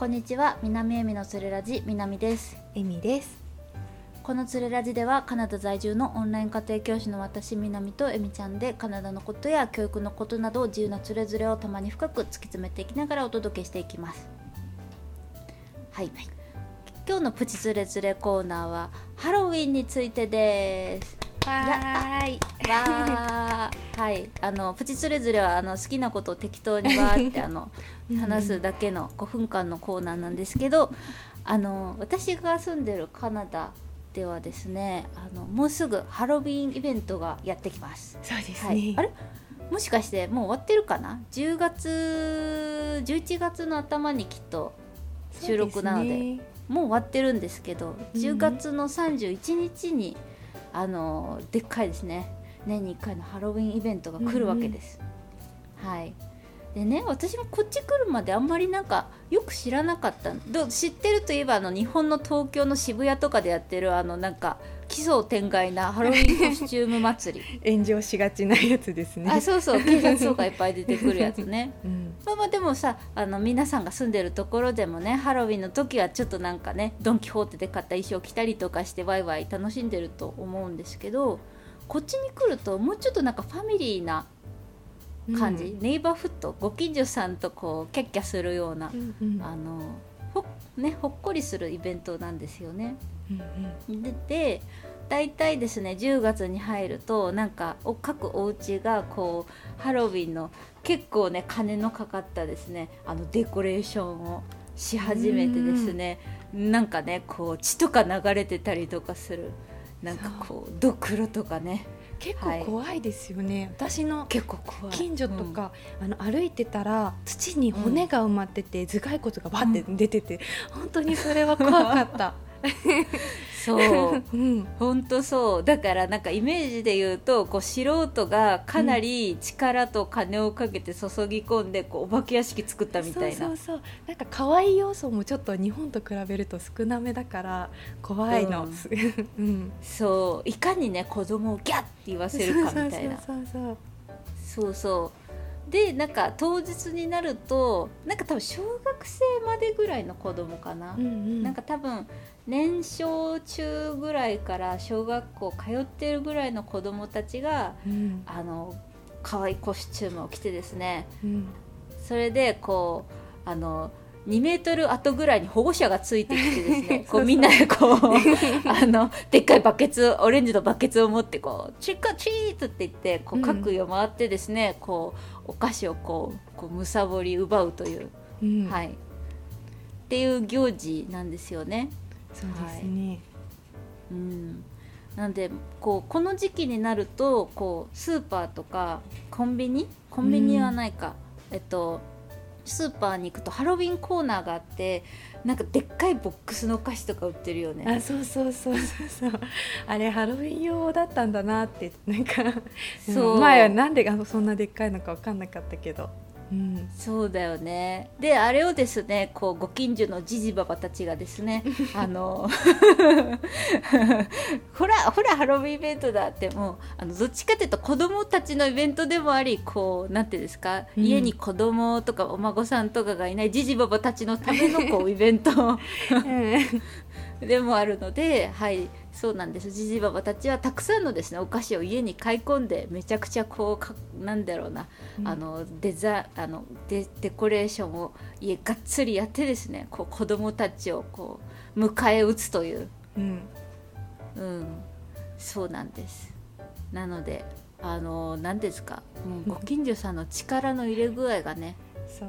こんにちは。南恵美のつれラジ南です。エミです。このつれラジではカナダ在住のオンライン家庭教師の私南とエミちゃんでカナダのことや教育のことなど自由なつれづれをたまに深く突き詰めていきながらお届けしていきます。はい、今日のプチつれづれコーナーはハロウィンについてですはーい。わー。はい。あのプチつれづれはあの好きなことを適当にわーってあの 話すだけの5分間のコーナーなんですけどあの私が住んでるカナダではですねあのもうすぐハロウィンイベントがやってきます。そうですね、はい、あれ？もしかしてもう終わってるかな？10月11月の頭にきっと収録なのでね。もう終わってるんですけどうん。10月の31日に、あのでっかいですね。年に1回のハロウィンイベントが来るわけです。はい。でね私もこっち来るまであんまりなんかよく知らなかった。ど知ってるといえばあの日本の東京の渋谷とかでやってるあのなんか奇想天外なハロウィンコスチューム祭り。炎上しがちなやつですね。あそうそう。警察とかいっぱい出てくるやつね。うんまあまあでもさあの皆さんが住んでるところでもねハロウィンの時はちょっとなんかねドン・キホーテで買った衣装着たりとかしてワイワイ楽しんでると思うんですけどこっちに来るともうちょっとなんかファミリーな感じ、ネイバーフットご近所さんとこうキャッキャするような、うんうんあのほ,、ね、ほっこりするイベントなんですよね。うん。でで大体ですね10月に入るとなんかお各お家がこうハロウィンの結構ね金のかかったですね。あのデコレーションをし始めてですね。なんかねこう血とか流れてたりとかする。なんかこうドクロとかね。結構怖いですよね、私の結構怖い。近所とか、あの歩いてたら土に骨が埋まってて、頭蓋骨がバッて出てて、本当にそれは怖かった。そう。うん、本当そう。だからなんかイメージで言うとこう素人がかなり力と金をかけて注ぎ込んでこうお化け屋敷作ったみたいな。そうそうそう。なんか可愛い要素もちょっと日本と比べると少なめだから怖いの、う。ん うん、そう。いかにね子供をギャッて言わせるかみたいな。そうそうそう。そうそうでなんか当日になるとなんか多分小学生までぐらいの子供かな、うんうん、なんか多分年少中ぐらいから小学校通ってるぐらいの子供たちがうん。あの可愛いコスチュームを着てですね。うん、それでこうあの2メートル後ぐらいに保護者がついてきてですね こうみんなでこう あのでっかいバケツオレンジのバケツを持ってこう「チッカチート」って言ってこううん。各家を回ってですね、こうお菓子をこうこうむさぼり奪うという、うん、はい。っていう行事なんですよね。そうですね、うん、なんでこうこの時期になるとこうスーパーとかコンビニ？コンビニはないか、えっとスーパーに行くとハロウィンコーナーがあってなんかでっかいボックスのお菓子とか売ってるよね。あそうそうそうそう。そ うあれハロウィン用だったんだなってなんかそう。うん前はなんでそんなでっかいのか分かんなかったけど、うん、そうだよね。であれをですねこうご近所のじじばばたちがですね あの ほらほらハロウィンイベントだってもうあのどっちかというと子供たちのイベントでもありこうなんていうんですか、うん。家に子供とかお孫さんとかがいないじじばばたちのためのこうイベント。でもあるのではいそうなんです。じじばばたちはたくさんのですねお菓子を家に買い込んでめちゃくちゃこうかなんだろうな。あのデザあのデデコレーションを家がっつりやってですねこう子供たちをこう迎え撃つという、うん、うん、そうなんです。なのであの何ですか。もうご近所さんの力の入れ具合がねそう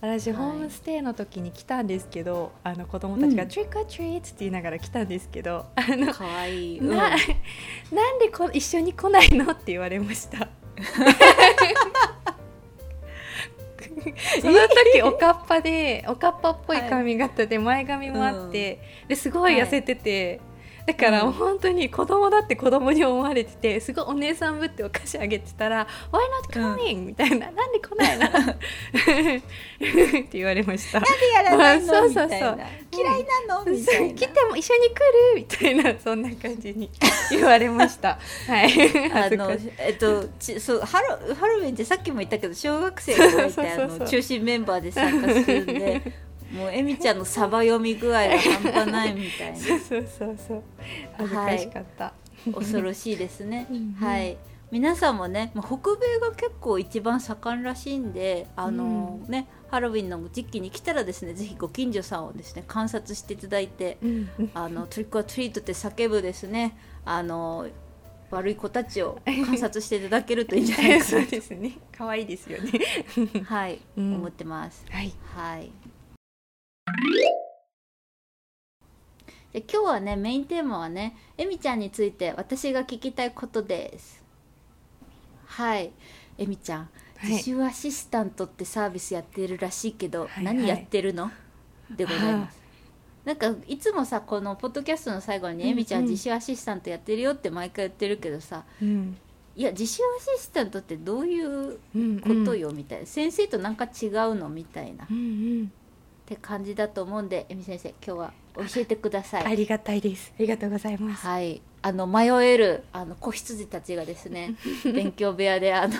私、はい。ホームステイの時に来たんですけどあの子供たちが「うん。Trick or treat」って言いながら来たんですけどあのかわいい、うん。な なんでこ一緒に来ないのって言われました。その時おかっぱで おかっぱっぽい髪型で前髪もあって、ですごい痩せてて、だからうん。本当に子供だって子供に思われててすごいお姉さんぶってお菓子あげてたら「Why not coming?、みたいな「なんで来ないの?」って言われました。でやらないの？そうそうそう。みたいな。嫌いなの？みたいな。来ても一緒に来る？みたいな。そんな感じに言われました。はい。あのえっとちそうハロハロウィンってさっきも言ったけど小学生が入って中心メンバーで参加するんでもうえみちゃんのサバ読み具合が半端ないみたいな。そうそうそうそう。恥ずかしかった、はい、恐ろしいですね。はい。皆さんもね北米が結構一番盛んらしいんであのー、ねハロウィンの時期に来たらですねぜひご近所さんをですね観察していただいて、あのトリックアトリートって叫ぶですねあの悪い子たちを観察していただけるといいんじゃないか そうですね。可愛いですよね。はい、うん、思ってます。はい、はいで今日はねメインテーマはねえみちゃんについて私が聞きたいことです。はい。えみちゃん自習アシスタントってサービスやってるらしいけど、はい、何やってるの、でございます。なんかいつもさこのポッドキャストの最後に「えみちゃん自習アシスタントやってるよ」って毎回言ってるけどさ、うん、いや自習アシスタントってどういうことよ、みたいな。先生となんか違うのみたいな、うんうん、って感じだと思うんでえみ先生今日は教えてください。ありがたいですありがとうございます。はいあの迷えるあの子羊たちがですね 勉強部屋であの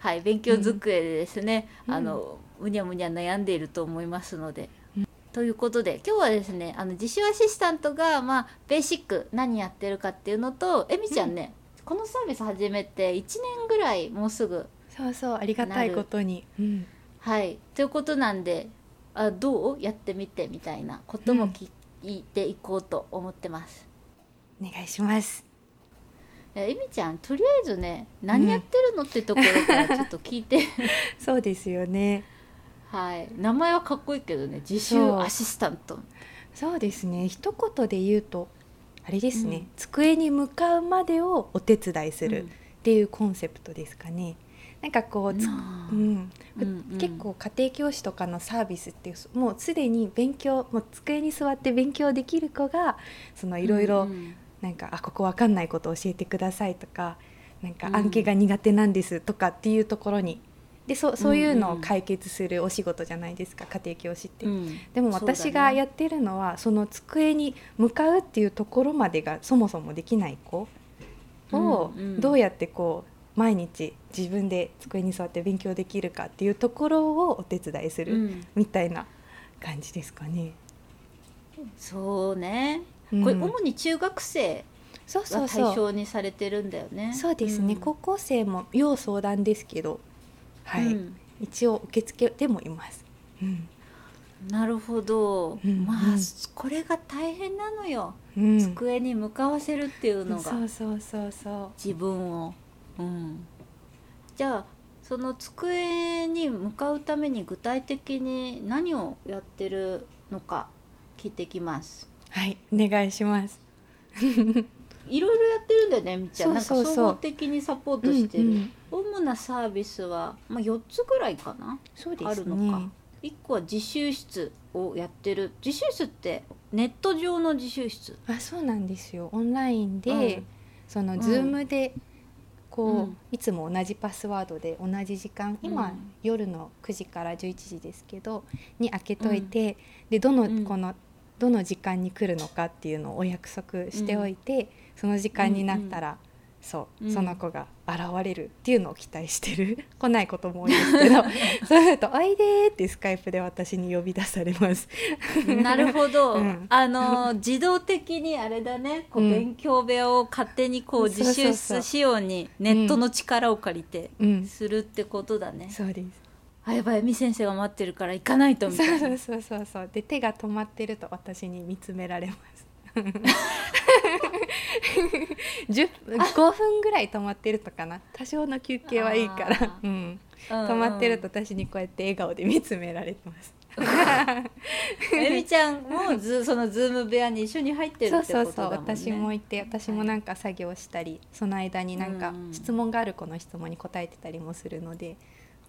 はい、勉強机でですね、うん、あのむにゃむにゃ悩んでいると思いますので。うん、ということで今日はですねあの自習アシスタントが、まあ、ベーシック何やってるかっていうのとえみちゃんね、うん、このサービス始めて1年ぐらいもうすぐそうそうありがたいことに。はい。ということなんであどうやってみてみたいなことも聞いていこうと思ってます。お願いします。えみちゃんとりあえずね何やってるの、ってところからちょっと聞いて。そうですよね。はい。名前はかっこいいけどね自習アシスタント。そうですね。一言で言うとあれですね、うん、机に向かうまでをお手伝いするっていうコンセプトですかね、なんかこう、うん。うん。うん、結構家庭教師とかのサービスってもうすでに勉強もう机に座って勉強できる子がそのいろいろなんかあここ分かんないこと教えてくださいとかなんか暗記が苦手なんですとかっていうところに。でそそういうのを解決するお仕事じゃないですか家庭教師って、うん、でも私がやってるのはそ、ね,、の机に向かうっていうところまでがそもそもできない子をどうやってこう毎日自分で机に座って勉強できるかっていうところをお手伝いするみたいな感じですかね。うん、そうねこれ主に中学生が対象にされてるんだよね。そうですね、うん、高校生も要相談ですけど、はい、うん、一応受付でもいます。うん、なるほど、うん、まあこれが大変なのよ、机に向かわせるっていうのが。そうそうそうそう。自分を、うん、じゃあその机に向かうために具体的に何をやってるのか聞いてきます。はいお願いします。いろいろやってるんだよねみちゃん。なんか総合的にサポートしてる、うんうん、主なサービスは、まあ、4つぐらいかなそうです、ね、あるのか。1個は自習室をやってる。自習室ってネット上の自習室。あそうなんですよ。オンラインで、うん、そのズームでこう、うん、いつも同じパスワードで同じ時間今、うん、夜の9時から11時ですけどに開けといて、でどのこのどの時間に来るのかっていうのをお約束しておいて、うん、その時間になったら、うん。うん、そう、その子が現れるっていうのを期待してる。来ないことも多いんですけど。そうすると「おいで」ってスカイプで私に呼び出されます。なるほど、うん、あの自動的にあれだね。こう勉強部屋を勝手にこう自習室仕様にネットの力を借りてするってことだね。そうです。あやばいみ先生が待ってるから行かないとみたいな。そうそうそうそう。で手が止まってると私に見つめられます 5分ぐらい止まってるとかな。多少の休憩はいいから、うん、止まってると私にこうやって笑顔で見つめられてます。えみちゃんもずそのズーム部屋に一緒に入ってるってことだもん、ね、そうそうそう。私もいて私もなんか作業したり、はい、その間になんか質問がある子の質問に答えてたりもするので、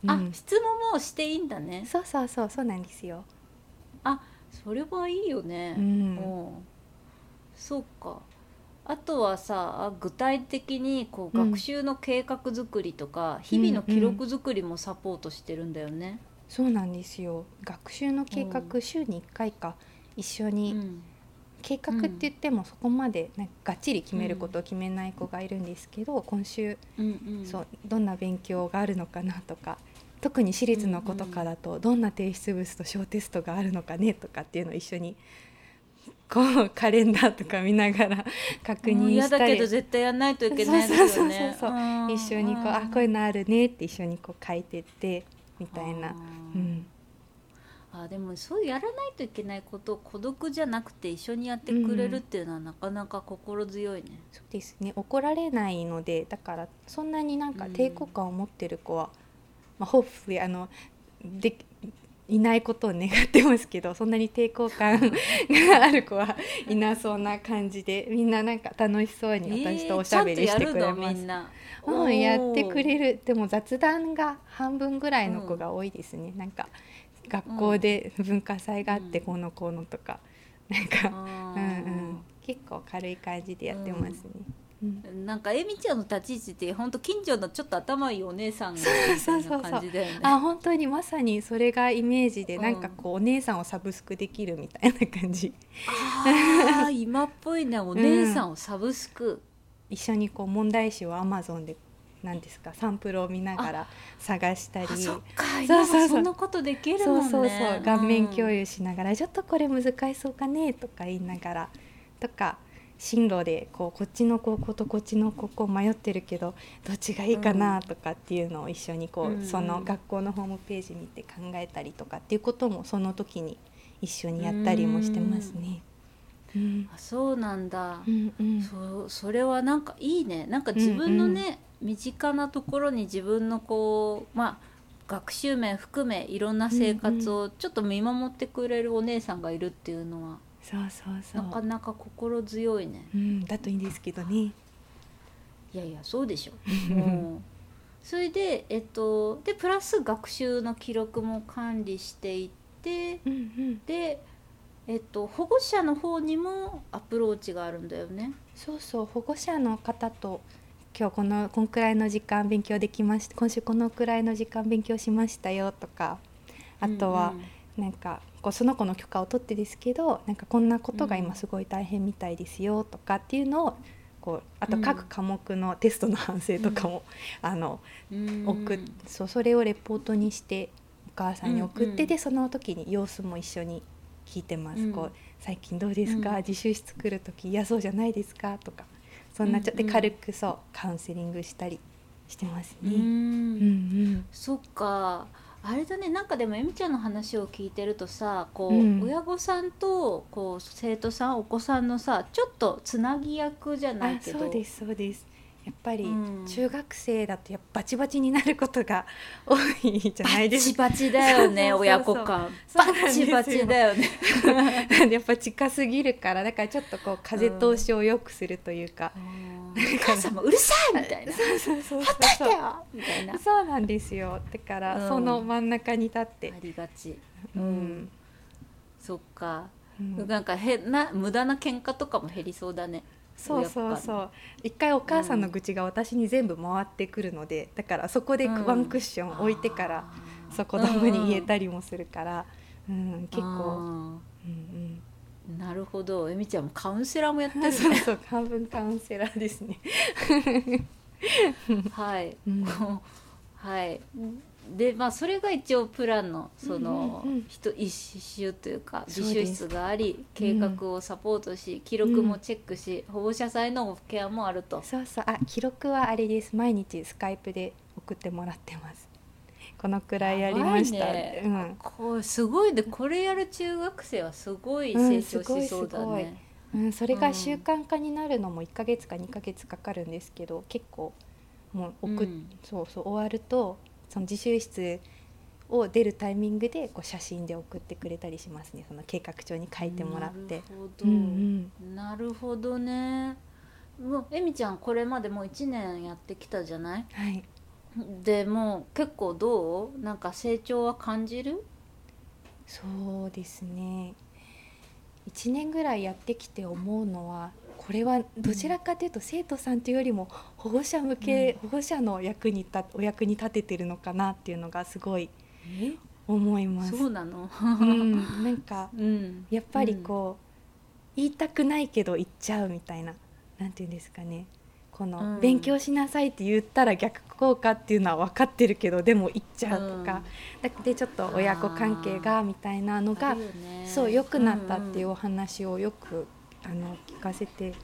うん、あ質問もしていいんだね。そうそうそうそうなんですよ。あそれはいいよね、うん、そうかあとはさ具体的にこう学習の計画作りとか、うん、日々の記録作りもサポートしてるんだよね、うんうん、そうなんですよ。学習の計画、週に1回か。一緒に、計画って言ってもそこまでなんかがっちり決めることを決めない子がいるんですけど、今週、うんうん、そうどんな勉強があるのかなとか特に私立の子とかだとどんな提出物と小テストがあるのかねとかっていうのを一緒にこうカレンダーとか見ながら確認したり。だけど絶対やんないといけないですよね。そうそうそうそう。一緒にこうあこういうのあるねって一緒にこう書いてってみたいな。うん。あでもそうやらないといけないことを孤独じゃなくて一緒にやってくれるっていうのはなかなか心強いね、うん、そうですね。怒られないのでだからそんなになんか抵抗感を持ってる子は、うん、まあ、ホップあのでいないことを願ってますけどそんなに抵抗感が ある子はいなそうな感じでみんななんか楽しそうに私とおしゃべりしてくれます。えーうん、やってくれる。でも雑談が半分ぐらいの子が多いですね、うん、なんか学校で文化祭があってこのこうのとか、うん、なんか、うんうん、結構軽い感じでやってますね。うん、なんかえみちゃんの立ち位置って本当近所のちょっと頭いいお姉さんみたいな感じだよね。あ本当にまさにそれがイメージで、うん、なんかこうお姉さんをサブスクできるみたいな感じ。あ今っぽいね。お姉さんをサブスク。うん、一緒にこう問題集をアマゾンでなんですかサンプルを見ながら探したり。そっかそうそうそんなことできるもんね。そうそうそう。顔面共有しながら、うん、ちょっとこれ難しそうかねとか言いながら。とか進路でこうこっちの高校とこっちの高校迷ってるけどどっちがいいかなとかっていうのを一緒にこう、うん、その学校のホームページ見て考えたりとかっていうこともその時に一緒にやったりもしてますね。うん、あそうなんだ、うんうん、そそれはなんかいいね。なんか自分のね、身近なところに自分のこうまあ学習面含めいろんな生活をちょっと見守ってくれるお姉さんがいるっていうのは、そうそうそう。なかなか心強いね、うん、だといいんですけどね。いやいやそうでしょ。うそれでえっとでプラス学習の記録も管理していって、うんうん、でえっと保護者の方にもアプローチがあるんだよね。そうそう保護者の方と今日このこんくらいの時間勉強できました今週このくらいの時間勉強しましたよとかあとはなんかこうその子の許可を取ってですけどなんかこんなことが今すごい大変みたいですよとかっていうのをこうあと各科目のテストの反省とかも、あの送そうそれをレポートにしてお母さんに送って、でその時に様子も一緒に聞いてます。こう最近どうですか、自習室来る時嫌そうじゃないですか？とかそんなちょっと軽くそうカウンセリングしたりしてますね。うんうん、そっかあれだねなんかでもえみちゃんの話を聞いてるとさこう、うん、親御さんとこう生徒さんお子さんのさちょっとつなぎ役じゃないけどそうですそうですやっぱり中学生だとやっぱバチバチになることが 多いじゃないですか。バチバチだよね親子間。バチバチだよね。やっぱ近すぎるからだからちょっとこう風通しを良くするというか。お母さんもうるさいみたいな。そうそうそうほっといてよみたいな。そうなんですよ。だからその真ん中に立って。ありがち。うん。そっか。なんか変な無駄な喧嘩とかも減りそうだね。そうそうそう一回お母さんの愚痴が私に全部回ってくるので、だからそこでワンクッション置いてから、そう子供に言えたりもするから、うん、結構、うんうん、なるほど。えみちゃんもカウンセラーもやってるね。そうそう半分カウンセラーですね。はい、うん、はい。でまあそれが一応プランのその、うんうん、一周というか自習室があり計画をサポートし、記録もチェックし、保護者さんのケアもあると。そうそう。あ記録はあれです。毎日スカイプで送ってもらってますこのくらいやりました、ね、うん、こうすごいでこれやる中学生はすごい成長しそうだね、うん、うん、それが習慣化になるのも1か月か2か月かかるんですけど結構もう送、うん、そうそう終わるとその自習室を出るタイミングでこう写真で送ってくれたりしますね。その計画帳に書いてもらって。なるほど。ね。もうえみちゃんこれまでもう1年やってきたじゃない、はい、でも結構どう？なんか成長は感じる？そうですね。1年ぐらいやってきて思うのはこれはどちらかというと生徒さんというよりも保護者向け、うん、保護者の役にたお役に立ててるのかなっていうのがすごい思います。そうなの、うん、なんか、うん、やっぱりこう、言いたくないけど言っちゃうみたいななんていうんですかねこの勉強しなさいって言ったら逆効果っていうのは分かってるけどでも行っちゃうとか、だでちょっと親子関係がみたいなのが、そう良くなったっていうお話をよく、あの聞かせて。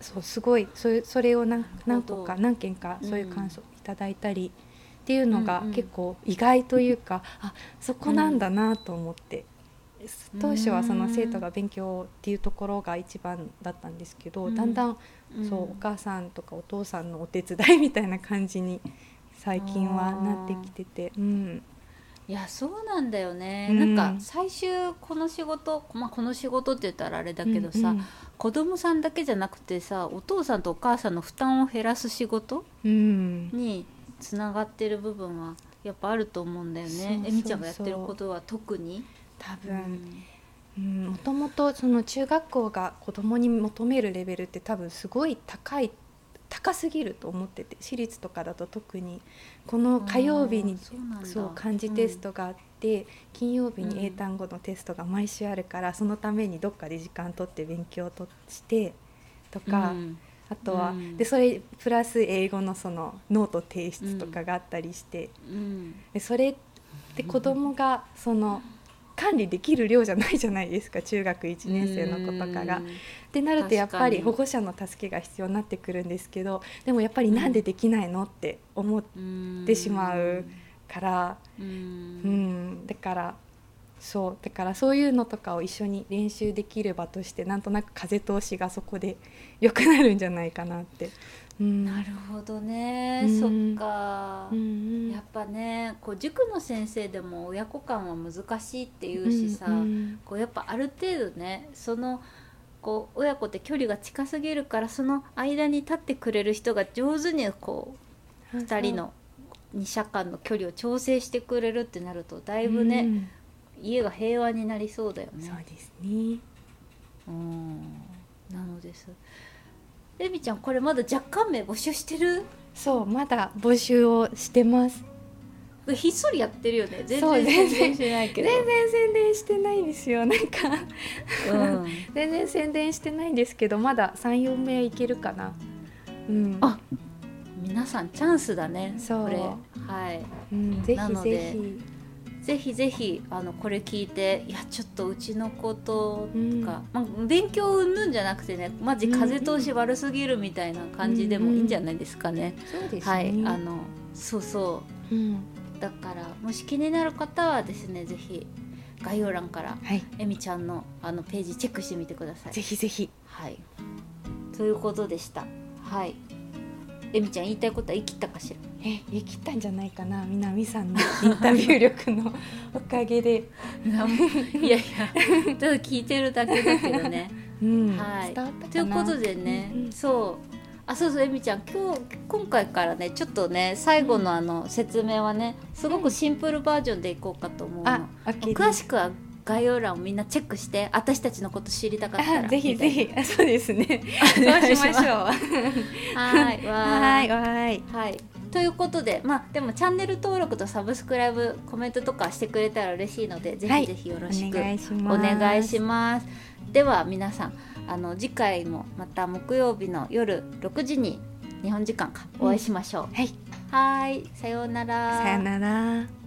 そうすごいそれそれを何何個か何件かそういう感想いただいたり。っていうのが結構意外というか、あそこなんだなと思って、当初はその生徒が勉強っていうところが一番だったんですけど、だんだんそうお母さんとかお父さんのお手伝いみたいな感じに最近はなってきてて。うん。いやそうなんだよね、うん、なんか最終この仕事、まあ、この仕事って言ったらあれだけどさ、うんうん、子供さんだけじゃなくてさお父さんとお母さんの負担を減らす仕事、うん、につながってる部分はやっぱあると思うんだよね。えみちゃんがやってることは特に？多分、もともとその中学校が子供に求めるレベルって多分すごい高い高すぎると思ってて私立とかだと特に。この火曜日にそう漢字テストがあって、うん、金曜日に英単語のテストが毎週あるから、うん、そのためにどっかで時間取って勉強としてとか。うん。あとは、うん、でそれプラス英語のそのノート提出とかがあったりして、うん、でそれって子供がその管理できる量じゃないじゃないですか中学1年生の子とかが。ってなるとやっぱり保護者の助けが必要になってくるんですけどでもやっぱりなんでできないのって思ってしまうから、うん、だからそう。だからそういうのとかを一緒に練習できる場としてなんとなく風通しがそこで良くなるんじゃないかなって。うん、なるほどね、うん、そっか、うん、やっぱねこう塾の先生でも親子間は難しいっていうしさ、うん、こうやっぱある程度ねそのこう親子って距離が近すぎるからその間に立ってくれる人が上手にこう2人の二者間の距離を調整してくれるってなるとだいぶね、家が平和になりそうだよね。そうですね。うん、なのです。エビちゃんこれまだ若干名募集してる？そうまだ募集をしてます。ひっそりやってるよね。全然宣伝してないけど。全然宣伝してないんですよ。なんかうん、全然宣伝してないんですけど、まだ三四名いけるかな。うん。あ、皆さんチャンスだね。そう。これはい。うん、ぜひぜひ。ぜひぜひあのこれ聞いていやちょっとうちの子とか、まあ、勉強うんぬんじゃなくてねマジ風通し悪すぎるみたいな感じでもいいんじゃないですかね。そうですはいあのそうそう、うん、だからもし気になる方はですねぜひ概要欄から、はい、えみちゃんのあのページチェックしてみてください。ぜひぜひ。はい。ということでした。はい。えみちゃん言いたいことは言い切ったかしら？え言い切ったんじゃないかな南さんのインタビュー力のおかげで。いやいやただ聞いてるだけだけどね、うん、はい。ということでね、うんうん、そう。あそうそうえみちゃん今日今回からねちょっとね最後のあの説明はねすごくシンプルバージョンでいこうかと思うの、詳しくは概要欄をみんなチェックして私たちのこと知りたかったらぜひぜひ。そうですね。そうしましょう。はいはい。はい。はいということでまあでもチャンネル登録とサブスクライブコメントとかしてくれたら嬉しいのでぜひぜひよろしく、お願いします。では皆さんあの次回もまた木曜日の夜6時に日本時間かお会いしましょう、うん、はい。はい。さようなら。さようなら